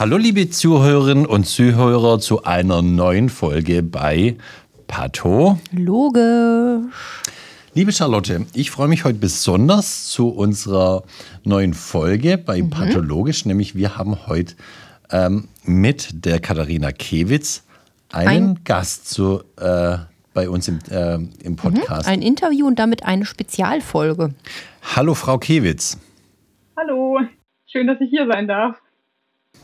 Hallo liebe Zuhörerinnen und Zuhörer zu einer neuen Folge bei Pato. Logisch. Liebe Charlotte, ich freue mich heute besonders zu unserer neuen Folge bei mhm. Pathologisch, nämlich wir haben heute ähm, mit der Katharina Kewitz einen ein Gast zu, äh, bei uns im, äh, im Podcast. Mhm, ein Interview und damit eine Spezialfolge. Hallo Frau Kewitz. Hallo, schön, dass ich hier sein darf.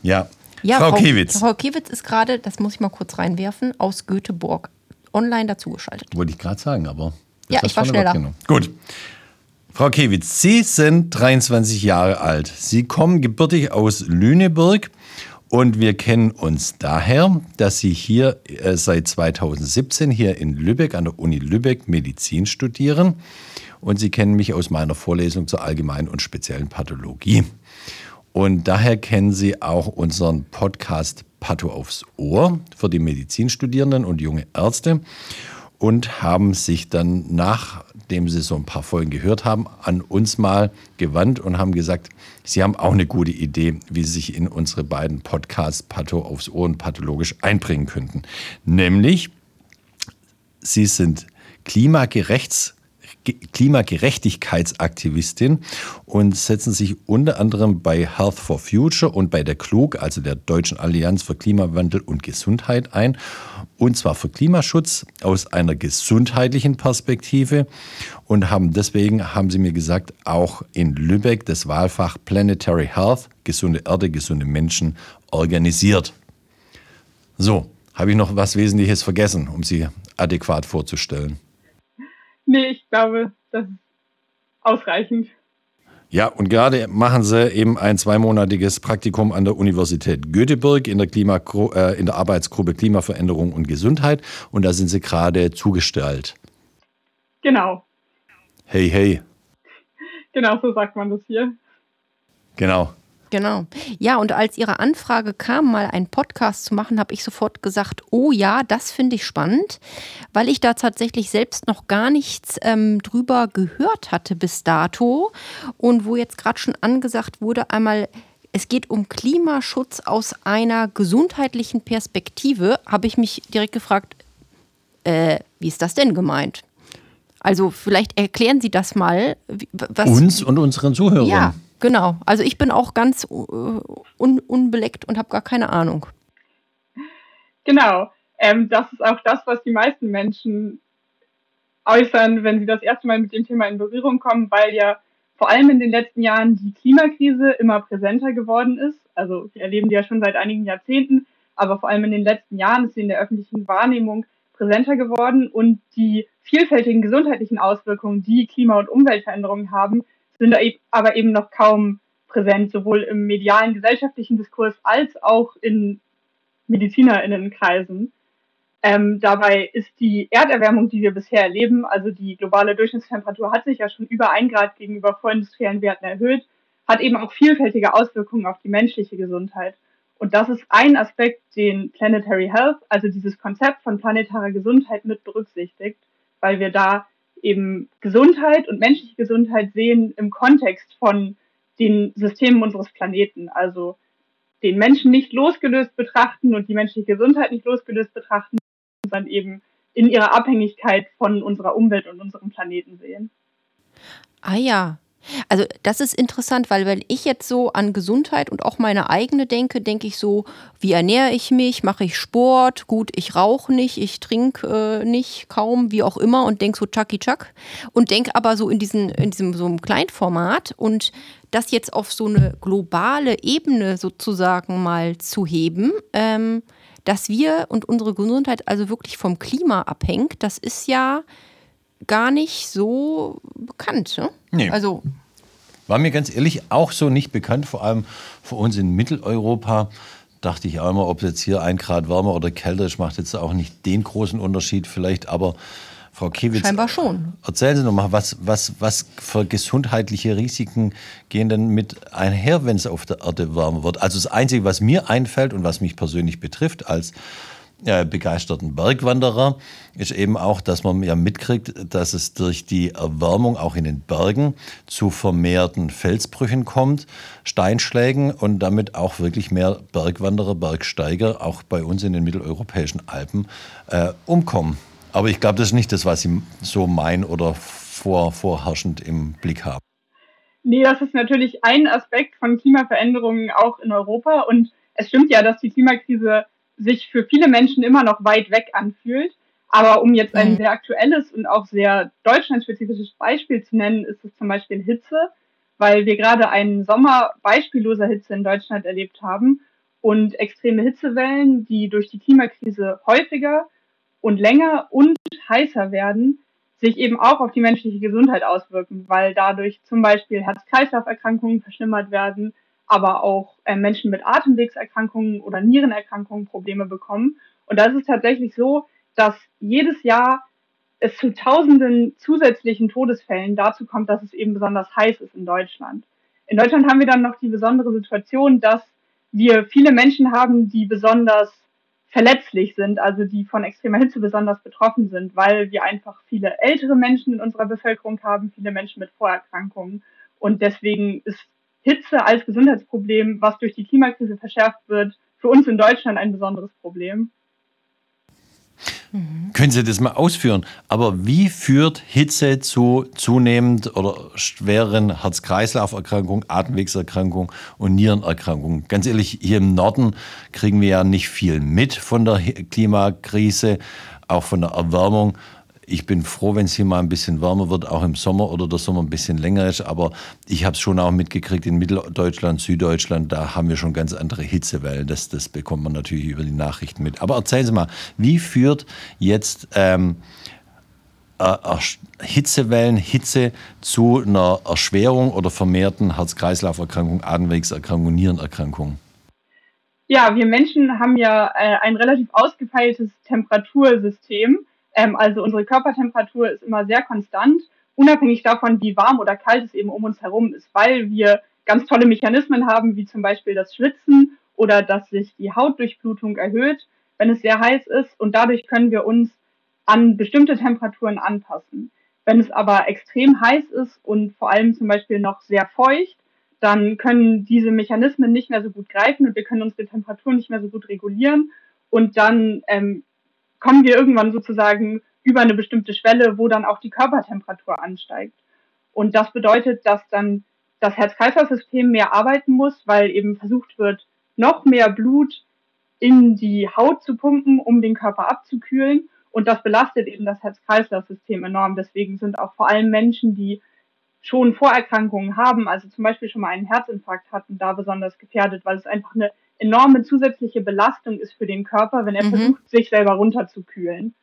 Ja, ja Frau, Frau Kewitz. Frau Kewitz ist gerade, das muss ich mal kurz reinwerfen, aus Göteborg online dazugeschaltet. Wollte ich gerade sagen, aber. Ja, ich war schneller. Gut. Frau Kewitz, Sie sind 23 Jahre alt. Sie kommen gebürtig aus Lüneburg und wir kennen uns daher, dass Sie hier äh, seit 2017 hier in Lübeck an der Uni Lübeck Medizin studieren. Und Sie kennen mich aus meiner Vorlesung zur allgemeinen und speziellen Pathologie. Und daher kennen Sie auch unseren Podcast Patho aufs Ohr für die Medizinstudierenden und junge Ärzte und haben sich dann, nachdem sie so ein paar Folgen gehört haben, an uns mal gewandt und haben gesagt, sie haben auch eine gute Idee, wie sie sich in unsere beiden Podcasts Patho aufs Ohr und pathologisch einbringen könnten. Nämlich, sie sind klimagerechts Klimagerechtigkeitsaktivistin und setzen sich unter anderem bei Health for Future und bei der KLUG, also der Deutschen Allianz für Klimawandel und Gesundheit ein. Und zwar für Klimaschutz aus einer gesundheitlichen Perspektive und haben deswegen, haben sie mir gesagt, auch in Lübeck das Wahlfach Planetary Health, gesunde Erde, gesunde Menschen organisiert. So, habe ich noch was Wesentliches vergessen, um Sie adäquat vorzustellen? Nee, ich glaube, das ist ausreichend. Ja, und gerade machen Sie eben ein zweimonatiges Praktikum an der Universität Göteborg in der, Klima, äh, in der Arbeitsgruppe Klimaveränderung und Gesundheit. Und da sind Sie gerade zugestellt. Genau. Hey, hey. Genau, so sagt man das hier. Genau. Genau. Ja, und als Ihre Anfrage kam, mal einen Podcast zu machen, habe ich sofort gesagt, oh ja, das finde ich spannend, weil ich da tatsächlich selbst noch gar nichts ähm, drüber gehört hatte bis dato. Und wo jetzt gerade schon angesagt wurde, einmal, es geht um Klimaschutz aus einer gesundheitlichen Perspektive, habe ich mich direkt gefragt, äh, wie ist das denn gemeint? Also vielleicht erklären Sie das mal. Was, Uns und unseren Zuhörern. Ja, Genau, also ich bin auch ganz äh, un unbeleckt und habe gar keine Ahnung. Genau, ähm, das ist auch das, was die meisten Menschen äußern, wenn sie das erste Mal mit dem Thema in Berührung kommen, weil ja vor allem in den letzten Jahren die Klimakrise immer präsenter geworden ist. Also wir erleben die ja schon seit einigen Jahrzehnten, aber vor allem in den letzten Jahren ist sie in der öffentlichen Wahrnehmung präsenter geworden und die vielfältigen gesundheitlichen Auswirkungen, die Klima- und Umweltveränderungen haben, sind aber eben noch kaum präsent, sowohl im medialen gesellschaftlichen Diskurs als auch in MedizinerInnenkreisen. Ähm, dabei ist die Erderwärmung, die wir bisher erleben, also die globale Durchschnittstemperatur hat sich ja schon über ein Grad gegenüber vorindustriellen Werten erhöht, hat eben auch vielfältige Auswirkungen auf die menschliche Gesundheit. Und das ist ein Aspekt, den Planetary Health, also dieses Konzept von planetarer Gesundheit mit berücksichtigt, weil wir da eben Gesundheit und menschliche Gesundheit sehen im Kontext von den Systemen unseres Planeten. Also den Menschen nicht losgelöst betrachten und die menschliche Gesundheit nicht losgelöst betrachten, sondern eben in ihrer Abhängigkeit von unserer Umwelt und unserem Planeten sehen. Ah ja, also das ist interessant, weil wenn ich jetzt so an Gesundheit und auch meine eigene denke, denke ich so, wie ernähre ich mich, mache ich Sport, gut, ich rauche nicht, ich trinke äh, nicht, kaum, wie auch immer und denke so Chucky Chuck und denke aber so in, diesen, in diesem so einem Kleinformat und das jetzt auf so eine globale Ebene sozusagen mal zu heben, ähm, dass wir und unsere Gesundheit also wirklich vom Klima abhängt, das ist ja gar nicht so bekannt. Ne? Nee. Also war mir ganz ehrlich auch so nicht bekannt, vor allem für uns in Mitteleuropa. Dachte ich auch immer, ob es jetzt hier ein Grad wärmer oder kälter ist, macht jetzt auch nicht den großen Unterschied vielleicht, aber Frau Kiewitz, Scheinbar schon. Erzählen Sie noch mal, was, was, was für gesundheitliche Risiken gehen denn mit einher, wenn es auf der Erde wärmer wird? Also das Einzige, was mir einfällt und was mich persönlich betrifft als äh, begeisterten Bergwanderer ist eben auch, dass man ja mitkriegt, dass es durch die Erwärmung auch in den Bergen zu vermehrten Felsbrüchen kommt, Steinschlägen und damit auch wirklich mehr Bergwanderer, Bergsteiger auch bei uns in den mitteleuropäischen Alpen äh, umkommen. Aber ich glaube, das ist nicht das, was Sie so meinen oder vor, vorherrschend im Blick haben. Nee, das ist natürlich ein Aspekt von Klimaveränderungen auch in Europa. Und es stimmt ja, dass die Klimakrise sich für viele Menschen immer noch weit weg anfühlt. Aber um jetzt ein mhm. sehr aktuelles und auch sehr deutschlandspezifisches Beispiel zu nennen, ist es zum Beispiel Hitze, weil wir gerade einen Sommer beispielloser Hitze in Deutschland erlebt haben und extreme Hitzewellen, die durch die Klimakrise häufiger und länger und heißer werden, sich eben auch auf die menschliche Gesundheit auswirken, weil dadurch zum Beispiel Herz-Kreislauf-Erkrankungen verschlimmert werden, aber auch äh, Menschen mit Atemwegserkrankungen oder Nierenerkrankungen Probleme bekommen. Und da ist es tatsächlich so, dass jedes Jahr es zu tausenden zusätzlichen Todesfällen dazu kommt, dass es eben besonders heiß ist in Deutschland. In Deutschland haben wir dann noch die besondere Situation, dass wir viele Menschen haben, die besonders verletzlich sind, also die von extremer Hitze besonders betroffen sind, weil wir einfach viele ältere Menschen in unserer Bevölkerung haben, viele Menschen mit Vorerkrankungen. Und deswegen ist Hitze als Gesundheitsproblem, was durch die Klimakrise verschärft wird, für uns in Deutschland ein besonderes Problem. Mhm. Können Sie das mal ausführen? Aber wie führt Hitze zu zunehmend oder schweren Herz-Kreislauf-Erkrankungen, Atemwegserkrankungen und Nierenerkrankungen? Ganz ehrlich, hier im Norden kriegen wir ja nicht viel mit von der Klimakrise, auch von der Erwärmung ich bin froh, wenn es hier mal ein bisschen wärmer wird, auch im Sommer oder der Sommer ein bisschen länger ist. Aber ich habe es schon auch mitgekriegt in Mitteldeutschland, Süddeutschland, da haben wir schon ganz andere Hitzewellen. Das, das bekommt man natürlich über die Nachrichten mit. Aber erzählen Sie mal, wie führt jetzt ähm, äh, Hitzewellen, Hitze zu einer Erschwerung oder vermehrten Herz-Kreislauf-Erkrankung, Atemwegserkrankung, Nierenerkrankung? Ja, wir Menschen haben ja äh, ein relativ ausgefeiltes Temperatursystem. Ähm, also unsere Körpertemperatur ist immer sehr konstant, unabhängig davon, wie warm oder kalt es eben um uns herum ist, weil wir ganz tolle Mechanismen haben, wie zum Beispiel das Schwitzen oder dass sich die Hautdurchblutung erhöht, wenn es sehr heiß ist. Und dadurch können wir uns an bestimmte Temperaturen anpassen. Wenn es aber extrem heiß ist und vor allem zum Beispiel noch sehr feucht, dann können diese Mechanismen nicht mehr so gut greifen und wir können unsere Temperatur nicht mehr so gut regulieren. Und dann ähm, kommen wir irgendwann sozusagen über eine bestimmte Schwelle, wo dann auch die Körpertemperatur ansteigt. Und das bedeutet, dass dann das Herz-Kreislauf-System mehr arbeiten muss, weil eben versucht wird, noch mehr Blut in die Haut zu pumpen, um den Körper abzukühlen. Und das belastet eben das Herz-Kreislauf-System enorm. Deswegen sind auch vor allem Menschen, die schon Vorerkrankungen haben, also zum Beispiel schon mal einen Herzinfarkt hatten, da besonders gefährdet, weil es einfach eine enorme zusätzliche Belastung ist für den Körper, wenn er mhm. versucht, sich selber runterzukühlen.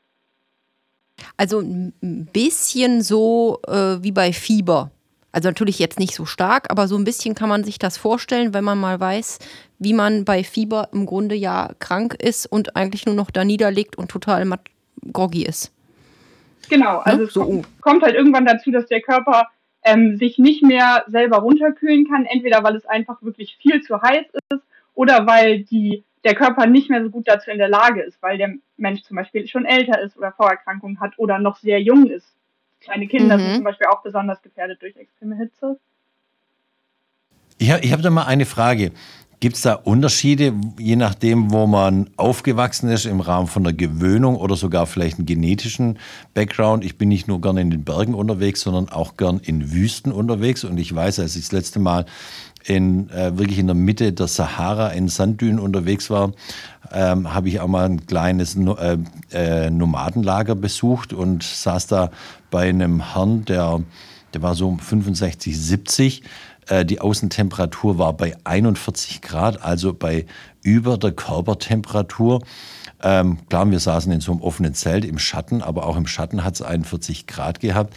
Also ein bisschen so äh, wie bei Fieber. Also natürlich jetzt nicht so stark, aber so ein bisschen kann man sich das vorstellen, wenn man mal weiß, wie man bei Fieber im Grunde ja krank ist und eigentlich nur noch da niederlegt und total groggy ist. Genau, also ne? es so. kommt, kommt halt irgendwann dazu, dass der Körper ähm, sich nicht mehr selber runterkühlen kann, entweder weil es einfach wirklich viel zu heiß ist oder weil die, der Körper nicht mehr so gut dazu in der Lage ist, weil der Mensch zum Beispiel schon älter ist oder Vorerkrankungen hat oder noch sehr jung ist. Kleine Kinder mhm. sind zum Beispiel auch besonders gefährdet durch extreme Hitze. Ich habe da mal eine Frage. Gibt es da Unterschiede, je nachdem, wo man aufgewachsen ist, im Rahmen von der Gewöhnung oder sogar vielleicht einen genetischen Background? Ich bin nicht nur gern in den Bergen unterwegs, sondern auch gern in Wüsten unterwegs. Und ich weiß, als ich das letzte Mal in, äh, wirklich in der Mitte der Sahara in Sanddünen unterwegs war, ähm, habe ich auch mal ein kleines äh, äh, Nomadenlager besucht und saß da bei einem Herrn, der, der war so 65, 70. Äh, die Außentemperatur war bei 41 Grad, also bei über der Körpertemperatur. Ähm, klar, wir saßen in so einem offenen Zelt im Schatten, aber auch im Schatten hat es 41 Grad gehabt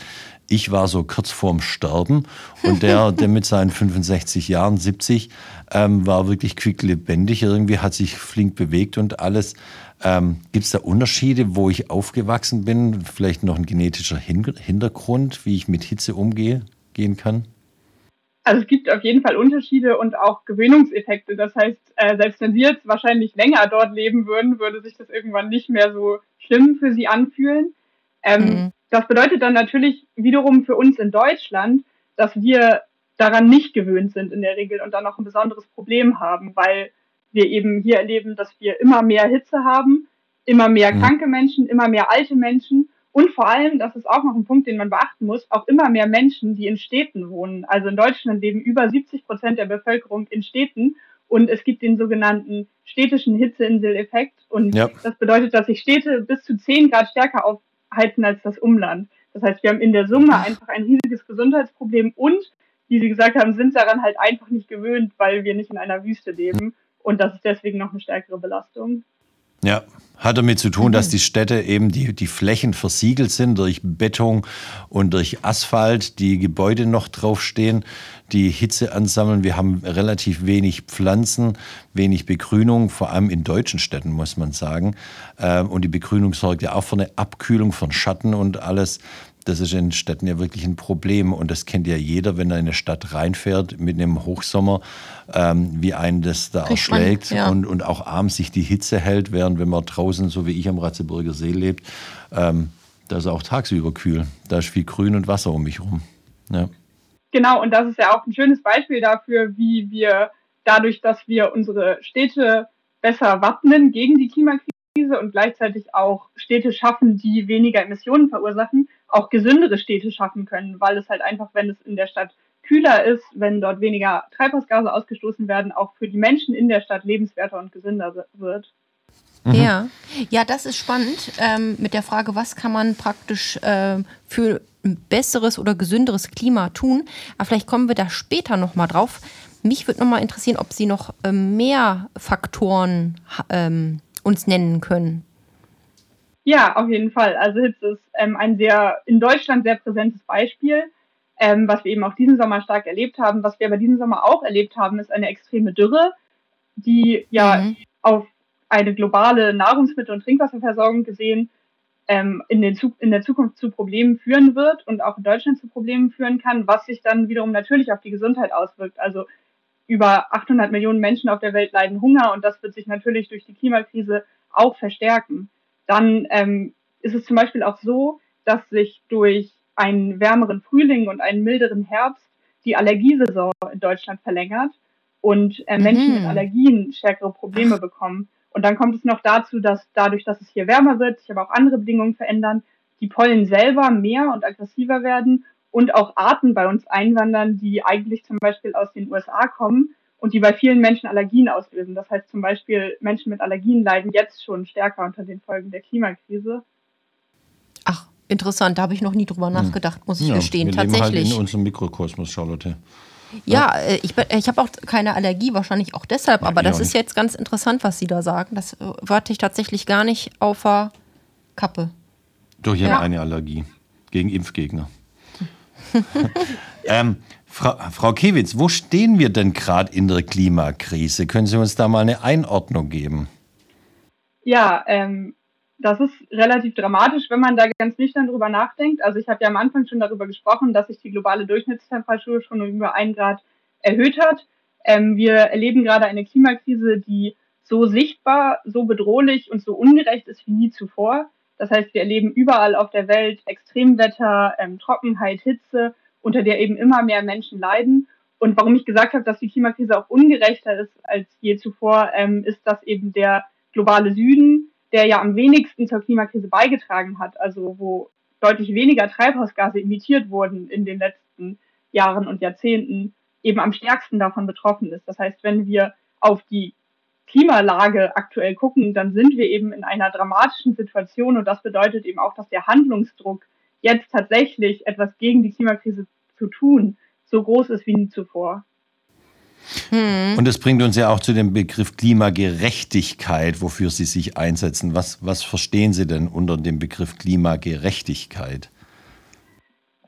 ich war so kurz vorm Sterben und der, der mit seinen 65 Jahren, 70, ähm, war wirklich quicklebendig. Irgendwie hat sich flink bewegt und alles. Ähm, Gibt es da Unterschiede, wo ich aufgewachsen bin? Vielleicht noch ein genetischer Hintergrund, wie ich mit Hitze umgehe, gehen kann? Also es gibt auf jeden Fall Unterschiede und auch Gewöhnungseffekte. Das heißt, äh, selbst wenn Sie jetzt wahrscheinlich länger dort leben würden, würde sich das irgendwann nicht mehr so schlimm für Sie anfühlen. Ähm, mhm. Das bedeutet dann natürlich wiederum für uns in Deutschland, dass wir daran nicht gewöhnt sind in der Regel und dann noch ein besonderes Problem haben, weil wir eben hier erleben, dass wir immer mehr Hitze haben, immer mehr mhm. kranke Menschen, immer mehr alte Menschen und vor allem, das ist auch noch ein Punkt, den man beachten muss, auch immer mehr Menschen, die in Städten wohnen. Also in Deutschland leben über 70 Prozent der Bevölkerung in Städten und es gibt den sogenannten städtischen Hitzeinseleffekt. Und ja. das bedeutet, dass sich Städte bis zu 10 Grad stärker aufheizen als das Umland. Das heißt, wir haben in der Summe einfach ein riesiges Gesundheitsproblem und, wie Sie gesagt haben, sind daran halt einfach nicht gewöhnt, weil wir nicht in einer Wüste leben. Und das ist deswegen noch eine stärkere Belastung. Ja, hat damit zu tun, dass die Städte eben die, die Flächen versiegelt sind durch Beton und durch Asphalt, die Gebäude noch draufstehen, die Hitze ansammeln. Wir haben relativ wenig Pflanzen, wenig Begrünung, vor allem in deutschen Städten, muss man sagen. Ähm, und die Begrünung sorgt ja auch für eine Abkühlung von Schatten und alles. Das ist in Städten ja wirklich ein Problem und das kennt ja jeder, wenn er in eine Stadt reinfährt mit einem Hochsommer, ähm, wie einen das da Kriegt erschlägt man, ja. und, und auch abends sich die Hitze hält, während wenn man draußen, so wie ich am Ratzeburger See lebt, ähm, da ist auch tagsüber kühl. Da ist viel Grün und Wasser um mich rum. Ja. Genau, und das ist ja auch ein schönes Beispiel dafür, wie wir dadurch, dass wir unsere Städte besser wappnen gegen die Klimakrise und gleichzeitig auch Städte schaffen, die weniger Emissionen verursachen, auch gesündere Städte schaffen können, weil es halt einfach, wenn es in der Stadt kühler ist, wenn dort weniger Treibhausgase ausgestoßen werden, auch für die Menschen in der Stadt lebenswerter und gesünder wird. Mhm. Ja, ja, das ist spannend ähm, mit der Frage, was kann man praktisch äh, für ein besseres oder gesünderes Klima tun. Aber vielleicht kommen wir da später nochmal drauf. Mich würde nochmal interessieren, ob Sie noch äh, mehr Faktoren ähm, uns nennen können? Ja, auf jeden Fall. Also Hitze ist ähm, ein sehr in Deutschland sehr präsentes Beispiel, ähm, was wir eben auch diesen Sommer stark erlebt haben. Was wir aber diesen Sommer auch erlebt haben, ist eine extreme Dürre, die ja mhm. auf eine globale Nahrungsmittel- und Trinkwasserversorgung gesehen ähm, in, den, in der Zukunft zu Problemen führen wird und auch in Deutschland zu Problemen führen kann, was sich dann wiederum natürlich auf die Gesundheit auswirkt. Also über 800 Millionen Menschen auf der Welt leiden Hunger und das wird sich natürlich durch die Klimakrise auch verstärken. Dann ähm, ist es zum Beispiel auch so, dass sich durch einen wärmeren Frühling und einen milderen Herbst die Allergiesaison in Deutschland verlängert und äh, Menschen mhm. mit Allergien stärkere Probleme bekommen. Und dann kommt es noch dazu, dass dadurch, dass es hier wärmer wird, sich aber auch andere Bedingungen verändern, die Pollen selber mehr und aggressiver werden und auch Arten bei uns einwandern, die eigentlich zum Beispiel aus den USA kommen und die bei vielen Menschen Allergien auslösen. Das heißt zum Beispiel, Menschen mit Allergien leiden jetzt schon stärker unter den Folgen der Klimakrise. Ach, interessant, da habe ich noch nie drüber hm. nachgedacht, muss ich ja, gestehen. Wir Tatsächlich. Leben halt in unserem Mikrokosmos, Charlotte. Ja, ja. Äh, ich, ich habe auch keine Allergie, wahrscheinlich auch deshalb, aber das ist jetzt ganz interessant, was Sie da sagen. Das äh, warte ich tatsächlich gar nicht auf der Kappe. Doch, ich ja. habe eine Allergie gegen Impfgegner. ähm, Frau, Frau Kiewitz, wo stehen wir denn gerade in der Klimakrise? Können Sie uns da mal eine Einordnung geben? Ja, ähm, das ist relativ dramatisch, wenn man da ganz nüchtern drüber nachdenkt. Also ich habe ja am Anfang schon darüber gesprochen, dass sich die globale Durchschnittstemperatur schon über ein Grad erhöht hat. Ähm, wir erleben gerade eine Klimakrise, die so sichtbar, so bedrohlich und so ungerecht ist wie nie zuvor. Das heißt, wir erleben überall auf der Welt Extremwetter, ähm, Trockenheit, Hitze, unter der eben immer mehr Menschen leiden. Und warum ich gesagt habe, dass die Klimakrise auch ungerechter ist als je zuvor, ähm, ist, dass eben der globale Süden, der ja am wenigsten zur Klimakrise beigetragen hat, also wo deutlich weniger Treibhausgase emittiert wurden in den letzten Jahren und Jahrzehnten, eben am stärksten davon betroffen ist. Das heißt, wenn wir auf die Klimalage aktuell gucken, dann sind wir eben in einer dramatischen Situation und das bedeutet eben auch, dass der Handlungsdruck jetzt tatsächlich etwas gegen die Klimakrise zu tun so groß ist wie nie zuvor. Hm. Und das bringt uns ja auch zu dem Begriff Klimagerechtigkeit, wofür Sie sich einsetzen. Was, was verstehen Sie denn unter dem Begriff Klimagerechtigkeit?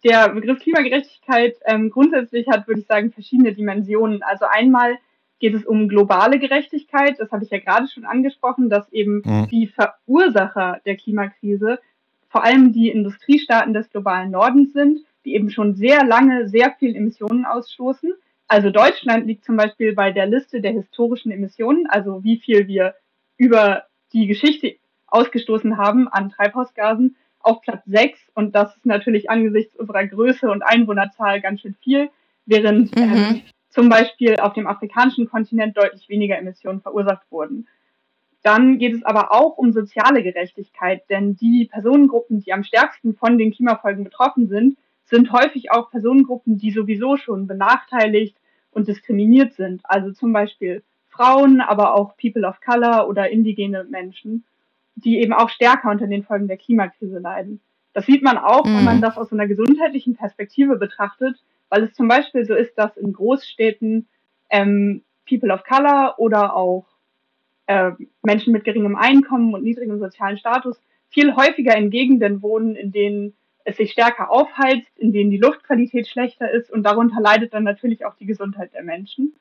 Der Begriff Klimagerechtigkeit ähm, grundsätzlich hat, würde ich sagen, verschiedene Dimensionen. Also einmal geht es um globale Gerechtigkeit. Das habe ich ja gerade schon angesprochen, dass eben mhm. die Verursacher der Klimakrise vor allem die Industriestaaten des globalen Nordens sind, die eben schon sehr lange sehr viel Emissionen ausstoßen, Also Deutschland liegt zum Beispiel bei der Liste der historischen Emissionen, also wie viel wir über die Geschichte ausgestoßen haben an Treibhausgasen, auf Platz 6. Und das ist natürlich angesichts unserer Größe und Einwohnerzahl ganz schön viel, während mhm. ähm, zum Beispiel auf dem afrikanischen Kontinent deutlich weniger Emissionen verursacht wurden. Dann geht es aber auch um soziale Gerechtigkeit, denn die Personengruppen, die am stärksten von den Klimafolgen betroffen sind, sind häufig auch Personengruppen, die sowieso schon benachteiligt und diskriminiert sind. Also zum Beispiel Frauen, aber auch People of Color oder indigene Menschen, die eben auch stärker unter den Folgen der Klimakrise leiden. Das sieht man auch, wenn man mhm. das aus einer gesundheitlichen Perspektive betrachtet, weil es zum Beispiel so ist, dass in Großstädten ähm, People of Color oder auch äh, Menschen mit geringem Einkommen und niedrigem sozialen Status viel häufiger in Gegenden wohnen, in denen es sich stärker aufheizt, in denen die Luftqualität schlechter ist und darunter leidet dann natürlich auch die Gesundheit der Menschen.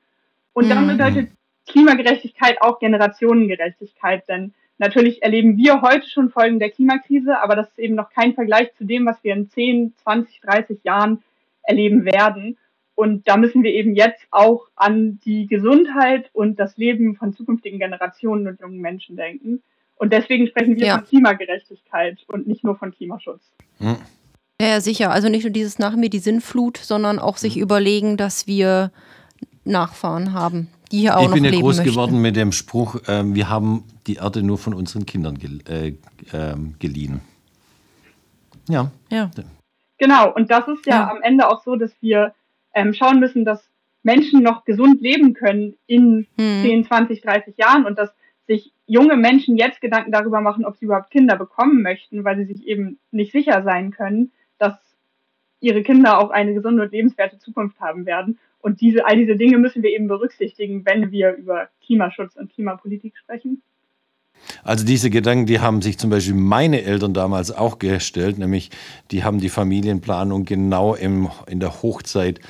Und dann mhm. bedeutet Klimagerechtigkeit auch Generationengerechtigkeit, denn natürlich erleben wir heute schon Folgen der Klimakrise, aber das ist eben noch kein Vergleich zu dem, was wir in 10, 20, 30 Jahren erleben werden. Und da müssen wir eben jetzt auch an die Gesundheit und das Leben von zukünftigen Generationen und jungen Menschen denken. Und deswegen sprechen wir ja. von Klimagerechtigkeit und nicht nur von Klimaschutz. Hm. Ja, sicher. Also nicht nur dieses nach mir die Sinnflut, sondern auch sich hm. überlegen, dass wir Nachfahren haben, die hier auch ich noch leben Ich bin ja groß möchten. geworden mit dem Spruch, äh, wir haben die Erde nur von unseren Kindern gel äh, äh, geliehen. Ja. ja. Genau, und das ist ja, ja, am Ende auch so, dass wir ähm, schauen müssen, dass Menschen noch gesund leben können in hm. 10, 20, 30 Jahren und dass sich junge Menschen jetzt Gedanken darüber machen, ob sie überhaupt Kinder bekommen möchten, weil sie sich eben nicht sicher sein können, dass ihre Kinder auch eine gesunde und lebenswerte Zukunft haben werden. Und diese, all diese Dinge müssen wir eben berücksichtigen, wenn wir über Klimaschutz und Klimapolitik sprechen. Also diese Gedanken, die haben sich zum Beispiel meine Eltern damals auch gestellt, nämlich die haben die Familienplanung genau im, in der Hochzeit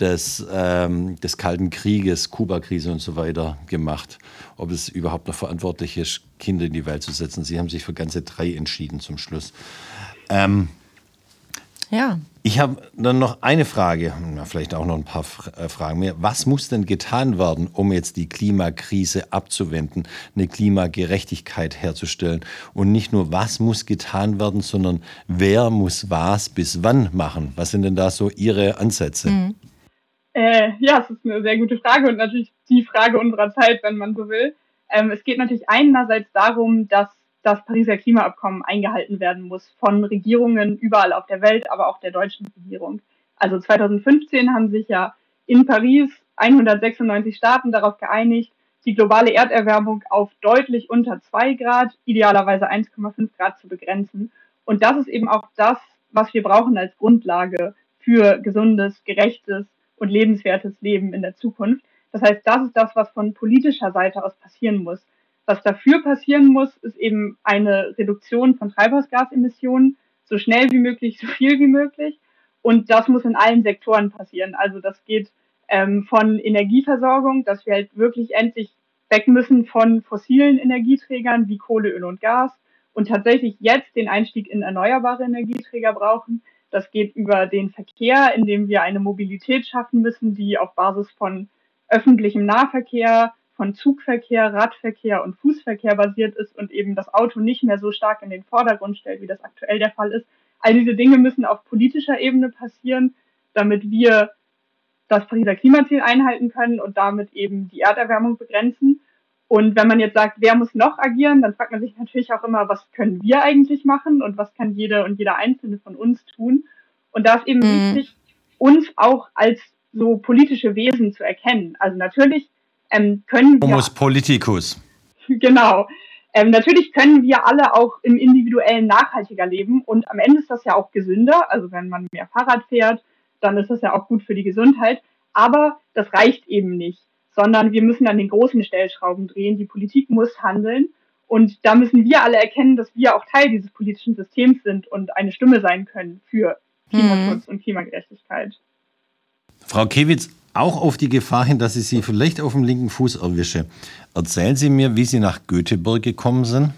des, ähm, des Kalten Krieges, Kuba-Krise und so weiter gemacht. Ob es überhaupt noch verantwortlich ist, Kinder in die Welt zu setzen. Sie haben sich für ganze drei entschieden zum Schluss. Ähm, ja. Ich habe dann noch eine Frage, vielleicht auch noch ein paar äh, Fragen mehr. Was muss denn getan werden, um jetzt die Klimakrise abzuwenden, eine Klimagerechtigkeit herzustellen? Und nicht nur, was muss getan werden, sondern wer muss was bis wann machen? Was sind denn da so Ihre Ansätze? Mhm. Äh, ja, es ist eine sehr gute Frage und natürlich die Frage unserer Zeit, wenn man so will. Ähm, es geht natürlich einerseits darum, dass das Pariser Klimaabkommen eingehalten werden muss von Regierungen überall auf der Welt, aber auch der deutschen Regierung. Also 2015 haben sich ja in Paris 196 Staaten darauf geeinigt, die globale Erderwärmung auf deutlich unter zwei Grad, idealerweise 1,5 Grad zu begrenzen. Und das ist eben auch das, was wir brauchen als Grundlage für gesundes, gerechtes und lebenswertes Leben in der Zukunft. Das heißt, das ist das, was von politischer Seite aus passieren muss. Was dafür passieren muss, ist eben eine Reduktion von Treibhausgasemissionen, so schnell wie möglich, so viel wie möglich. Und das muss in allen Sektoren passieren. Also das geht ähm, von Energieversorgung, dass wir halt wirklich endlich weg müssen von fossilen Energieträgern wie Kohle, Öl und Gas und tatsächlich jetzt den Einstieg in erneuerbare Energieträger brauchen. Das geht über den Verkehr, indem wir eine Mobilität schaffen müssen, die auf Basis von öffentlichem Nahverkehr, von Zugverkehr, Radverkehr und Fußverkehr basiert ist und eben das Auto nicht mehr so stark in den Vordergrund stellt, wie das aktuell der Fall ist. All diese Dinge müssen auf politischer Ebene passieren, damit wir das Pariser Klimaziel einhalten können und damit eben die Erderwärmung begrenzen. Und wenn man jetzt sagt, wer muss noch agieren, dann fragt man sich natürlich auch immer, was können wir eigentlich machen und was kann jede und jeder Einzelne von uns tun. Und da ist eben mhm. wichtig, uns auch als so politische Wesen zu erkennen. Also natürlich ähm, können wir. Homus politicus. Genau. Ähm, natürlich können wir alle auch im individuellen nachhaltiger leben und am Ende ist das ja auch gesünder. Also wenn man mehr Fahrrad fährt, dann ist das ja auch gut für die Gesundheit. Aber das reicht eben nicht sondern wir müssen an den großen Stellschrauben drehen. Die Politik muss handeln. Und da müssen wir alle erkennen, dass wir auch Teil dieses politischen Systems sind und eine Stimme sein können für Klimaschutz mhm. und Klimagerechtigkeit. Frau Kewitz, auch auf die Gefahr hin, dass ich Sie vielleicht auf dem linken Fuß erwische. Erzählen Sie mir, wie Sie nach Göteborg gekommen sind.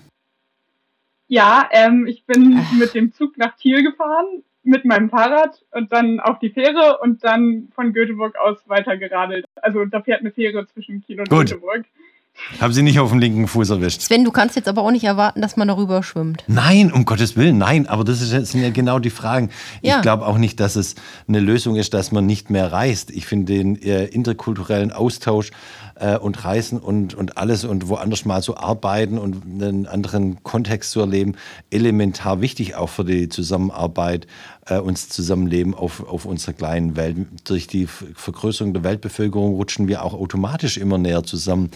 Ja, ähm, ich bin mit dem Zug nach Kiel gefahren mit meinem Fahrrad und dann auf die Fähre und dann von Göteborg aus weiter geradelt. Also da fährt eine Fähre zwischen Kiel und Gut. Göteborg. Haben Sie nicht auf dem linken Fuß erwischt. Sven, du kannst jetzt aber auch nicht erwarten, dass man darüber schwimmt. Nein, um Gottes Willen, nein. Aber das sind ja genau die Fragen. Ja. Ich glaube auch nicht, dass es eine Lösung ist, dass man nicht mehr reist. Ich finde den äh, interkulturellen Austausch äh, und Reisen und, und alles und woanders mal zu arbeiten und einen anderen Kontext zu erleben, elementar wichtig auch für die Zusammenarbeit, äh, uns Zusammenleben auf, auf unserer kleinen Welt. Durch die Vergrößerung der Weltbevölkerung rutschen wir auch automatisch immer näher zusammen.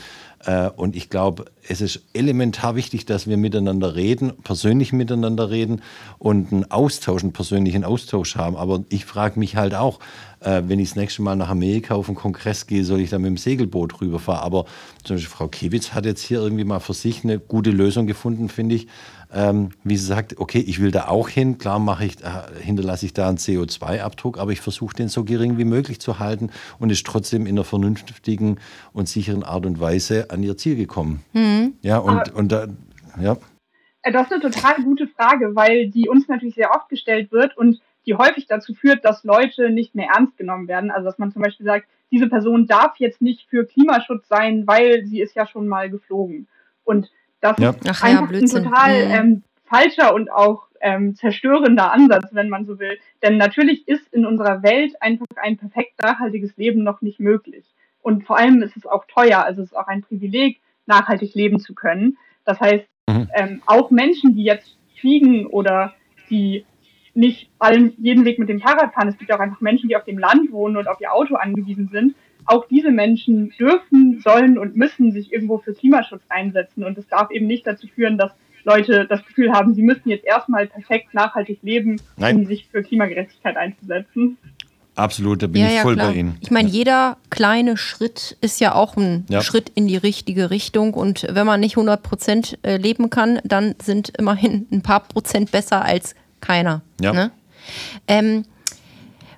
Äh, und ich glaube, es ist elementar wichtig, dass wir miteinander reden, persönlich miteinander reden und einen Austausch, einen persönlichen Austausch haben. Aber ich frage mich halt auch, äh, wenn ich das nächste Mal nach Amerika auf einen Kongress gehe, soll ich da mit dem Segelboot rüberfahren. Aber zum Beispiel Frau Kewitz hat jetzt hier irgendwie mal für sich eine gute Lösung gefunden, finde ich. Ähm, wie sie sagt, okay, ich will da auch hin, klar mache ich, äh, hinterlasse ich da einen CO2-Abdruck, aber ich versuche den so gering wie möglich zu halten und ist trotzdem in einer vernünftigen und sicheren Art und Weise an ihr Ziel gekommen. Mhm. Ja, und, und da, ja. Äh, das ist eine total gute Frage, weil die uns natürlich sehr oft gestellt wird und die häufig dazu führt, dass Leute nicht mehr ernst genommen werden. Also dass man zum Beispiel sagt, diese Person darf jetzt nicht für Klimaschutz sein, weil sie ist ja schon mal geflogen. Und das ja. ist Ach, einfach ja, ein total mhm. ähm, falscher und auch ähm, zerstörender Ansatz, wenn man so will. Denn natürlich ist in unserer Welt einfach ein perfekt nachhaltiges Leben noch nicht möglich. Und vor allem ist es auch teuer, also es ist auch ein Privileg, nachhaltig leben zu können. Das heißt, mhm. ähm, auch Menschen, die jetzt fliegen oder die nicht allen jeden Weg mit dem Fahrrad fahren. Es gibt auch einfach Menschen, die auf dem Land wohnen und auf ihr Auto angewiesen sind. Auch diese Menschen dürfen, sollen und müssen sich irgendwo für Klimaschutz einsetzen. Und es darf eben nicht dazu führen, dass Leute das Gefühl haben, sie müssen jetzt erstmal perfekt nachhaltig leben, Nein. um sich für Klimagerechtigkeit einzusetzen. Absolut, da bin ja, ich voll ja, bei Ihnen. Ich meine, jeder kleine Schritt ist ja auch ein ja. Schritt in die richtige Richtung. Und wenn man nicht 100 Prozent äh, leben kann, dann sind immerhin ein paar Prozent besser als keiner. Ja. Ne? Ähm,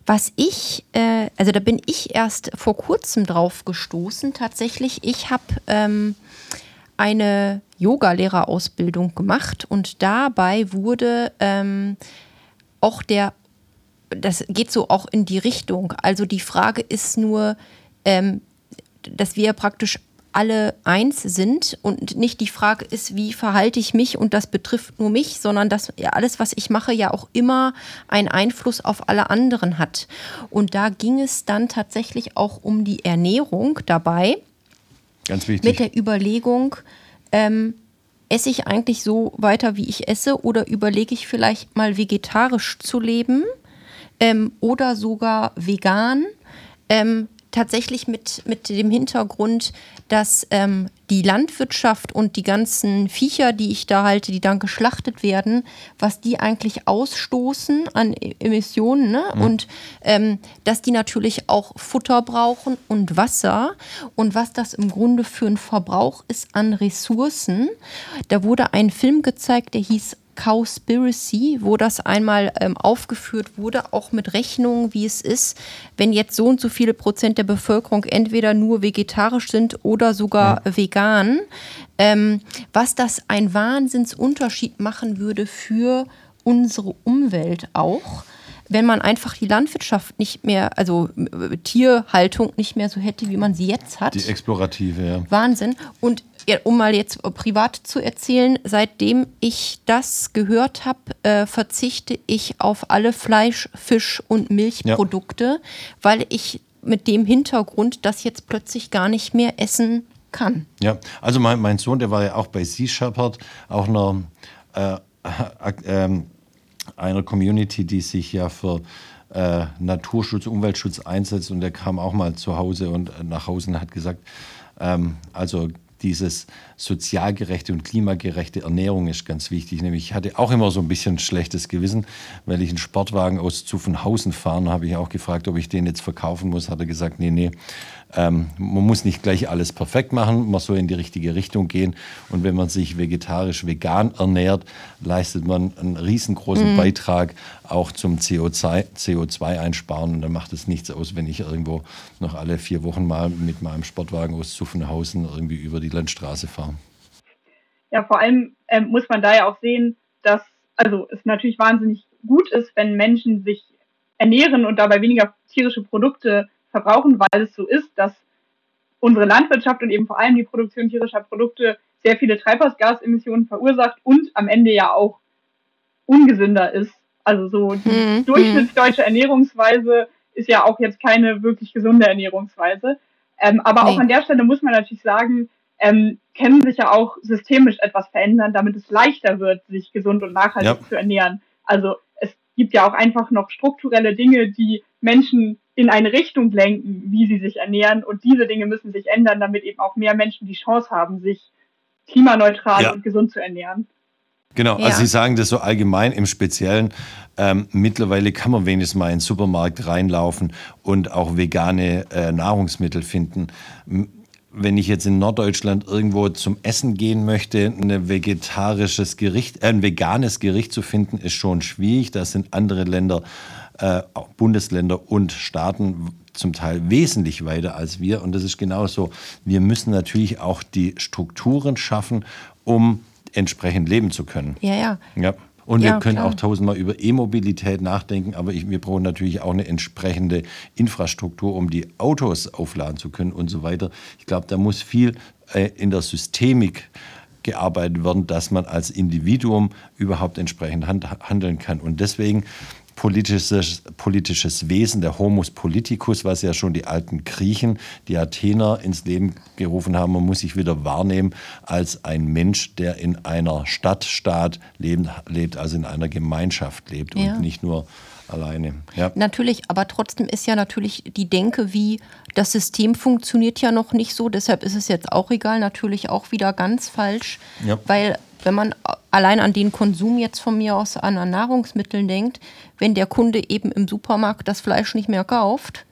was ich, äh, also da bin ich erst vor kurzem drauf gestoßen, tatsächlich. Ich habe ähm, eine Yoga-Lehrerausbildung gemacht und dabei wurde ähm, auch der, das geht so auch in die Richtung. Also die Frage ist nur, ähm, dass wir praktisch alle eins sind und nicht die Frage ist, wie verhalte ich mich und das betrifft nur mich, sondern dass alles, was ich mache, ja auch immer einen Einfluss auf alle anderen hat. Und da ging es dann tatsächlich auch um die Ernährung dabei. Ganz wichtig. Mit der Überlegung, ähm, esse ich eigentlich so weiter, wie ich esse oder überlege ich vielleicht mal vegetarisch zu leben ähm, oder sogar vegan? Ähm, tatsächlich mit, mit dem Hintergrund, dass ähm, die Landwirtschaft und die ganzen Viecher, die ich da halte, die dann geschlachtet werden, was die eigentlich ausstoßen an e-, Emissionen ne? Mhm. und ähm, dass die natürlich auch Futter brauchen und Wasser und was das im Grunde für ein Verbrauch ist an Ressourcen. Da wurde ein Film gezeigt, der hieß Cowspiracy, wo das einmal ähm, aufgeführt wurde, auch mit Rechnungen, wie es ist, wenn jetzt so und so viele Prozent der Bevölkerung entweder nur vegetarisch sind oder sogar ja. vegan, ähm, was das ein Wahnsinnsunterschied machen würde für unsere Umwelt auch wenn man einfach die Landwirtschaft nicht mehr, also äh, Tierhaltung nicht mehr so hätte, wie man sie jetzt hat. Die explorative, ja. Wahnsinn. Und um mal jetzt privat zu erzählen, seitdem ich das gehört habe, äh, verzichte ich auf alle Fleisch, Fisch und Milchprodukte, ja. weil ich mit dem Hintergrund das jetzt plötzlich gar nicht mehr essen kann. Ja, also mein, mein Sohn, der war ja auch bei Sea Shepherd, auch einer, äh, äh, einer Community, die sich ja für äh, Naturschutz, Umweltschutz einsetzt und der kam auch mal zu Hause und äh, nach Hause und hat gesagt, ähm, also dieses sozialgerechte und klimagerechte Ernährung ist ganz wichtig. Nämlich ich hatte auch immer so ein bisschen schlechtes Gewissen, weil ich einen Sportwagen aus Zuffenhausen fahre. habe ich auch gefragt, ob ich den jetzt verkaufen muss. Hat er gesagt, nee, nee, ähm, man muss nicht gleich alles perfekt machen, man soll in die richtige Richtung gehen. Und wenn man sich vegetarisch, vegan ernährt, leistet man einen riesengroßen mhm. Beitrag auch zum CO2-Einsparen. Und dann macht es nichts aus, wenn ich irgendwo noch alle vier Wochen mal mit meinem Sportwagen aus Zuffenhausen irgendwie über die Landstraße fahre. Ja, vor allem ähm, muss man da ja auch sehen, dass, also es natürlich wahnsinnig gut ist, wenn Menschen sich ernähren und dabei weniger tierische Produkte verbrauchen, weil es so ist, dass unsere Landwirtschaft und eben vor allem die Produktion tierischer Produkte sehr viele Treibhausgasemissionen verursacht und am Ende ja auch ungesünder ist. Also so die hm, durchschnittsdeutsche Ernährungsweise ist ja auch jetzt keine wirklich gesunde Ernährungsweise. Ähm, aber nee. auch an der Stelle muss man natürlich sagen, ähm, können sich ja auch systemisch etwas verändern, damit es leichter wird, sich gesund und nachhaltig ja. zu ernähren. Also es gibt ja auch einfach noch strukturelle Dinge, die Menschen in eine Richtung lenken, wie sie sich ernähren. Und diese Dinge müssen sich ändern, damit eben auch mehr Menschen die Chance haben, sich klimaneutral ja. und gesund zu ernähren. Genau, also ja. also Sie sagen das so allgemein im Speziellen. Ähm, mittlerweile kann man wenigstens mal in den Supermarkt reinlaufen und auch vegane äh, Nahrungsmittel finden. Wenn ich jetzt in Norddeutschland irgendwo zum Essen gehen möchte, ein vegetarisches Gericht, äh, ein veganes Gericht zu finden, ist schon schwierig. Da sind andere Länder, äh, Bundesländer und Staaten zum Teil wesentlich weiter als wir. Und das ist genauso. Wir müssen natürlich auch die Strukturen schaffen, um entsprechend leben zu können. Ja, ja. ja. Und ja, wir können klar. auch tausendmal über E-Mobilität nachdenken, aber ich, wir brauchen natürlich auch eine entsprechende Infrastruktur, um die Autos aufladen zu können und so weiter. Ich glaube, da muss viel äh, in der Systemik gearbeitet werden, dass man als Individuum überhaupt entsprechend hand, handeln kann. Und deswegen politisches, politisches Wesen, der Homus politicus, was ja schon die alten Griechen, die Athener ins Leben gerufen haben. Man muss sich wieder wahrnehmen als ein Mensch, der in einer Stadtstaat lebt, also in einer Gemeinschaft lebt ja. und nicht nur alleine. Ja. Natürlich, aber trotzdem ist ja natürlich die Denke, wie das System funktioniert ja noch nicht so. Deshalb ist es jetzt auch egal, natürlich auch wieder ganz falsch, ja. weil wenn man allein an den Konsum jetzt von mir aus an Nahrungsmitteln denkt, wenn der Kunde eben im Supermarkt das Fleisch nicht mehr kauft,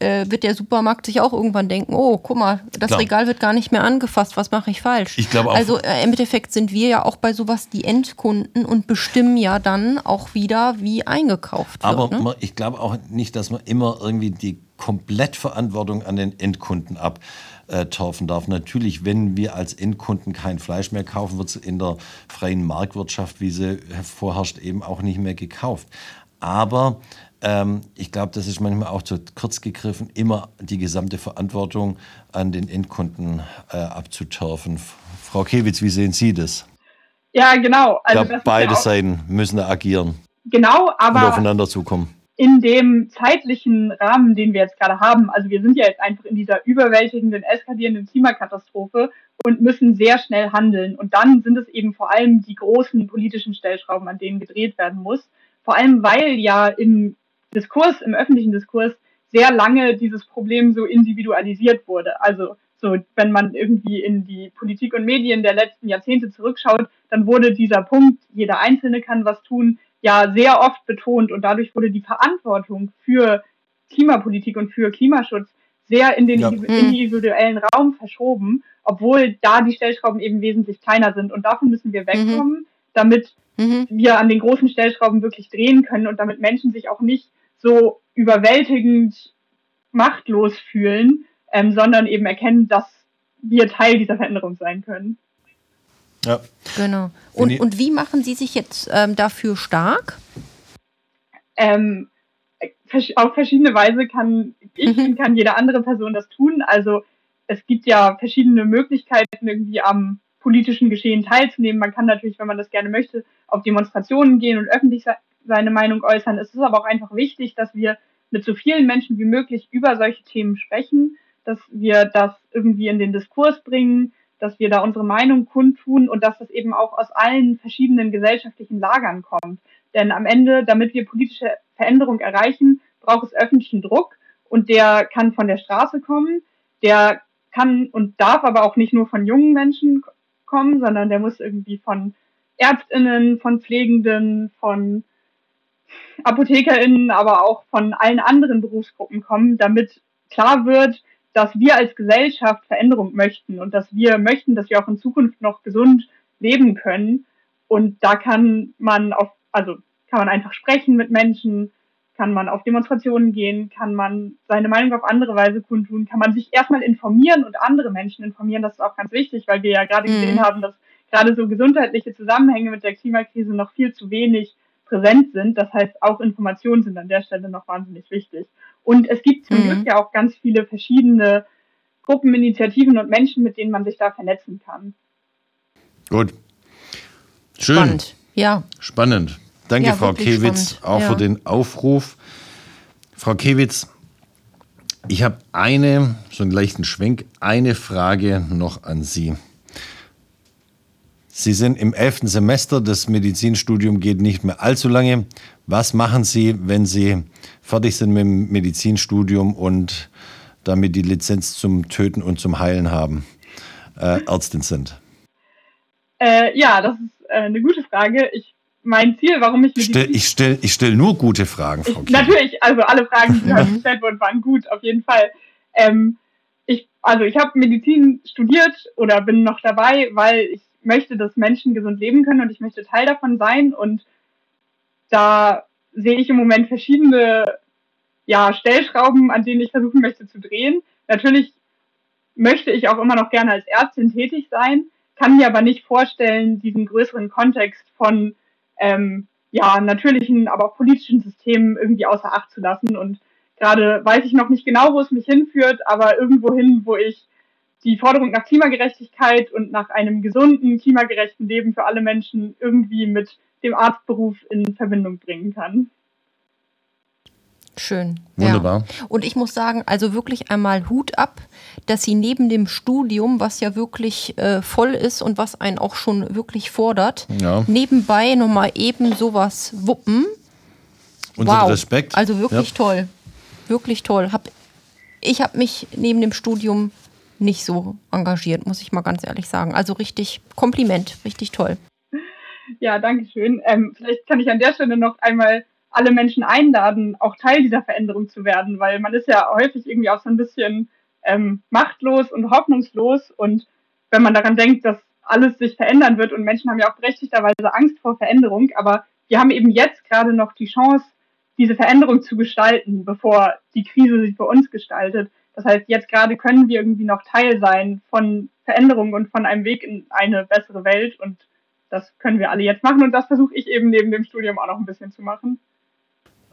äh, wird der Supermarkt sich auch irgendwann denken, oh, guck mal, das Klar. Regal wird gar nicht mehr angefasst, was mache ich falsch? Ich glaube auch. Also äh, im Endeffekt sind wir ja auch bei sowas die Endkunden und bestimmen ja dann auch wieder, wie eingekauft wird. Aber ne? ich glaube auch nicht, dass man immer irgendwie die Komplettverantwortung an den Endkunden ab äh, torfen darf. Natürlich, wenn wir als Endkunden kein Fleisch mehr kaufen, wird es in der freien Marktwirtschaft, wie sie vorherrscht, eben auch nicht mehr gekauft. Aber ähm, ich glaube, das ist manchmal auch zu kurz gegriffen, immer die gesamte Verantwortung an den Endkunden äh, abzuturfen. Frau Kewitz, wie sehen Sie das? Ja, genau. Also glaub, beide ja Seiten müssen da agieren. Genau, aber. Und aufeinander zukommen in dem zeitlichen Rahmen, den wir jetzt gerade haben, also wir sind ja jetzt einfach in dieser überwältigenden, eskalierenden Klimakatastrophe und müssen sehr schnell handeln. Und dann sind es eben vor allem die großen politischen Stellschrauben, an denen gedreht werden muss. Vor allem, weil ja im Diskurs, im öffentlichen Diskurs sehr lange dieses Problem so individualisiert wurde. Also so, wenn man irgendwie in die Politik und Medien der letzten Jahrzehnte zurückschaut, dann wurde dieser Punkt, jeder Einzelne kann was tun, ja sehr oft betont und dadurch wurde die Verantwortung für Klimapolitik und für Klimaschutz sehr in den ja. Mhm. individuellen Raum verschoben, obwohl da die Stellschrauben eben wesentlich kleiner sind. Und davon müssen wir mhm. wegkommen, mhm. damit mhm. wir an den großen Stellschrauben wirklich drehen können und damit Menschen sich auch nicht so überwältigend machtlos fühlen, ähm, sondern eben erkennen, dass wir Teil dieser Veränderung sein können. Ja. Genau. Und, und wie machen Sie sich jetzt ähm, dafür stark? Ähm, auf verschiedene Weise kann ich mhm. und kann jede andere Person das tun. Also es gibt ja verschiedene Möglichkeiten, irgendwie am politischen Geschehen teilzunehmen. Man kann natürlich, wenn man das gerne möchte, auf Demonstrationen gehen und öffentlich seine Meinung äußern. Es ist aber auch einfach wichtig, dass wir mit so vielen Menschen wie möglich über solche Themen sprechen, dass wir das irgendwie in den Diskurs bringen, dass wir da unsere Meinung kundtun und dass das eben auch aus allen verschiedenen gesellschaftlichen Lagern kommt. Denn am Ende, damit wir politische Veränderung erreichen, braucht es öffentlichen Druck und der kann von der Straße kommen, der kann und darf aber auch nicht nur von jungen Menschen kommen, sondern der muss irgendwie von Ärztinnen, von Pflegenden, von ApothekerInnen, aber auch von allen anderen Berufsgruppen kommen, damit klar wird, dass wir als Gesellschaft Veränderung möchten und dass wir möchten, dass wir auch in Zukunft noch gesund leben können. Und da kann man auf, also kann man einfach sprechen mit Menschen, kann man auf Demonstrationen gehen, kann man seine Meinung auf andere Weise kundtun, kann man sich erstmal informieren und andere Menschen informieren. Das ist auch ganz wichtig, weil wir ja gerade mhm. gesehen haben, dass gerade so gesundheitliche Zusammenhänge mit der Klimakrise noch viel zu wenig präsent sind. Das heißt, auch Informationen sind an der Stelle noch wahnsinnig wichtig. Und es gibt zum Mhm. Glück ja auch ganz viele verschiedene Gruppen, Initiativen und Menschen, mit denen man sich da vernetzen kann. Gut. Schön. Spannend. Ja. Spannend. Danke, Ja, Frau Kewitz, spannend. auch Ja. für den Aufruf. Frau Kewitz, ich habe eine, so einen leichten Schwenk, eine Frage noch an Sie. Sie sind im elften Semester, das Medizinstudium geht nicht mehr allzu lange. Was machen Sie, wenn Sie fertig sind mit dem Medizinstudium und damit die Lizenz zum Töten und zum Heilen haben, äh, Ärztin sind? Äh, ja, das ist äh, eine gute Frage. Ich, mein Ziel, warum ich Stell, ich stelle ich stell nur gute Fragen, Frau Ich, natürlich, also alle Fragen, die heute gestellt wurden, waren gut, auf jeden Fall. Ähm, ich, also ich habe Medizin studiert oder bin noch dabei, weil ich möchte, dass Menschen gesund leben können und ich möchte Teil davon sein. Und da sehe ich im Moment verschiedene ja, Stellschrauben, an denen ich versuchen möchte zu drehen. Natürlich möchte ich auch immer noch gerne als Ärztin tätig sein, kann mir aber nicht vorstellen, diesen größeren Kontext von ähm, ja, natürlichen, aber auch politischen Systemen irgendwie außer Acht zu lassen. Und gerade weiß ich noch nicht genau, wo es mich hinführt, aber irgendwo hin, wo ich die Forderung nach Klimagerechtigkeit und nach einem gesunden, klimagerechten Leben für alle Menschen irgendwie mit dem Arztberuf in Verbindung bringen kann. Schön. Wunderbar. Ja. Und ich muss sagen, also wirklich einmal Hut ab, dass Sie neben dem Studium, was ja wirklich äh, voll ist und was einen auch schon wirklich fordert, Ja. nebenbei nochmal eben sowas wuppen. Unser wow. Respekt. Also wirklich Ja. toll. Wirklich toll. Hab, ich habe mich neben dem Studium nicht so engagiert, muss ich mal ganz ehrlich sagen. Also richtig Kompliment, richtig toll. Ja, danke schön. Ähm, vielleicht kann ich an der Stelle noch einmal alle Menschen einladen, auch Teil dieser Veränderung zu werden, weil man ist ja häufig irgendwie auch so ein bisschen ähm, machtlos und hoffnungslos. Und wenn man daran denkt, dass alles sich verändern wird und Menschen haben ja auch berechtigterweise Angst vor Veränderung, aber wir haben eben jetzt gerade noch die Chance, diese Veränderung zu gestalten, bevor die Krise sich bei uns gestaltet. Das heißt, jetzt gerade können wir irgendwie noch Teil sein von Veränderungen und von einem Weg in eine bessere Welt und das können wir alle jetzt machen und das versuche ich eben neben dem Studium auch noch ein bisschen zu machen.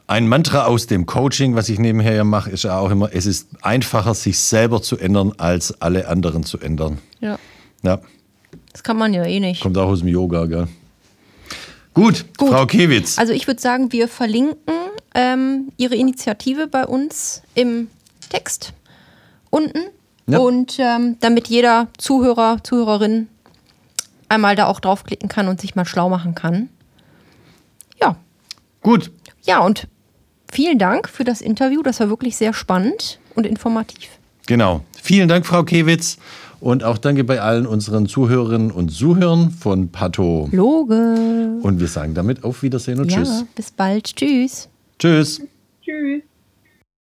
Ein Mantra aus dem Coaching, was ich nebenher ja mache, ist ja auch immer, es ist einfacher, sich selber zu ändern, als alle anderen zu ändern. Ja. Ja, Das kann man ja eh nicht. kommt auch aus dem Yoga, gell? Gut, Gut. Frau Kewitz. Also ich würde sagen, wir verlinken ähm, Ihre Initiative bei uns im Text unten. Ja. Und ähm, damit jeder Zuhörer, Zuhörerin einmal da auch draufklicken kann und sich mal schlau machen kann. Ja. Gut, Ja, und vielen Dank für das Interview. Das war wirklich sehr spannend und informativ. genau. Vielen Dank, Frau Kewitz. Und auch danke bei allen unseren Zuhörerinnen und Zuhörern von Pato. Loge. Und wir sagen damit auf Wiedersehen und Ja, Tschüss. bis bald. Tschüss. Tschüss. Tschüss.